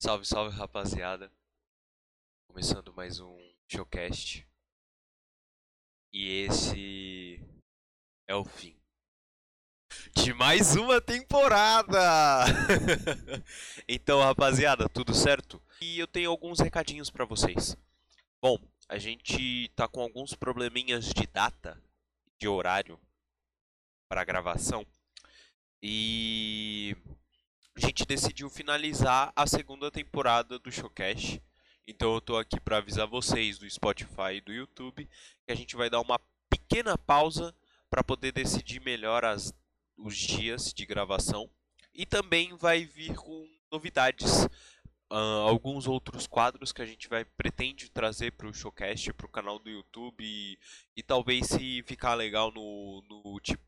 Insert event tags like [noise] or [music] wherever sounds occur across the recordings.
Salve, salve rapaziada. Começando mais um showcast. E esse é o fim de mais uma temporada. [laughs] então, rapaziada, tudo certo? E eu tenho alguns recadinhos para vocês. Bom, a gente tá com alguns probleminhas de data, de horário para gravação. E a gente decidiu finalizar a segunda temporada do Showcast. Então eu tô aqui para avisar vocês do Spotify e do YouTube que a gente vai dar uma pequena pausa para poder decidir melhor as, os dias de gravação e também vai vir com novidades, uh, alguns outros quadros que a gente vai pretende trazer para o showcast, para o canal do YouTube e, e, talvez se ficar legal no, no tipo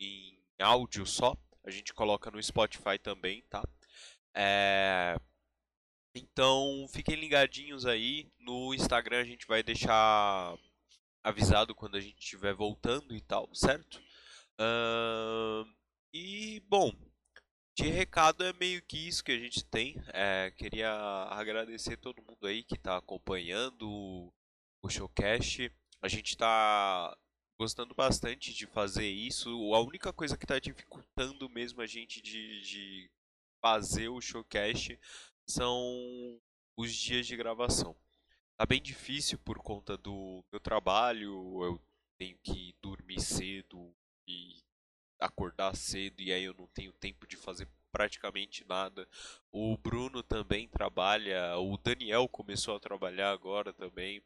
em áudio só, a gente coloca no Spotify também, tá? É... Então fiquem ligadinhos aí. No Instagram a gente vai deixar avisado quando a gente estiver voltando e tal, certo? Uh... E bom, de recado é meio que isso que a gente tem. É, queria agradecer todo mundo aí que está acompanhando o showcast. A gente está gostando bastante de fazer isso. A única coisa que está dificultando mesmo a gente de, de fazer o showcast são os dias de gravação. Tá bem difícil por conta do meu trabalho, eu tenho que dormir cedo e acordar cedo e aí eu não tenho tempo de fazer praticamente nada. O Bruno também trabalha, o Daniel começou a trabalhar agora também.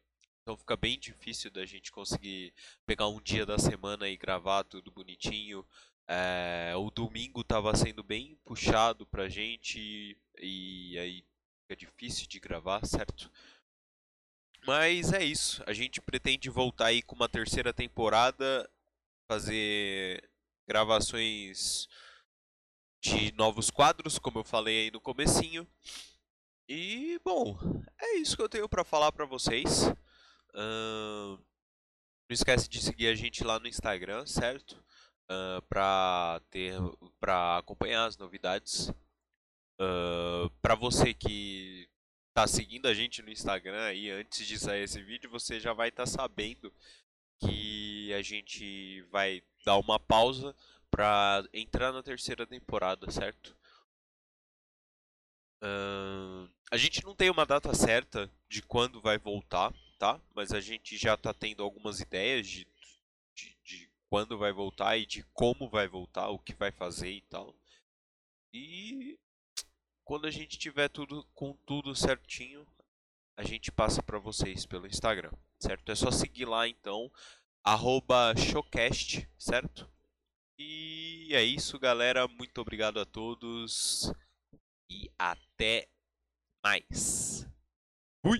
Então fica bem difícil da gente conseguir pegar um dia da semana e gravar tudo bonitinho. É, o domingo estava sendo bem puxado pra gente e aí fica difícil de gravar, certo? Mas é isso. A gente pretende voltar aí com uma terceira temporada, fazer gravações de novos quadros, como eu falei aí no comecinho. E bom, é isso que eu tenho para falar para vocês. Uh, não esquece de seguir a gente lá no Instagram, certo? Uh, para ter, para acompanhar as novidades. Uh, para você que está seguindo a gente no Instagram aí antes de sair esse vídeo, você já vai estar tá sabendo que a gente vai dar uma pausa para entrar na terceira temporada, certo? Uh, a gente não tem uma data certa de quando vai voltar, tá? Mas a gente já está tendo algumas ideias de, de, de, quando vai voltar e de como vai voltar, o que vai fazer e tal. E quando a gente tiver tudo com tudo certinho, a gente passa para vocês pelo Instagram, certo? É só seguir lá então, @showcast, certo? E é isso, galera. Muito obrigado a todos e até mais. Fui!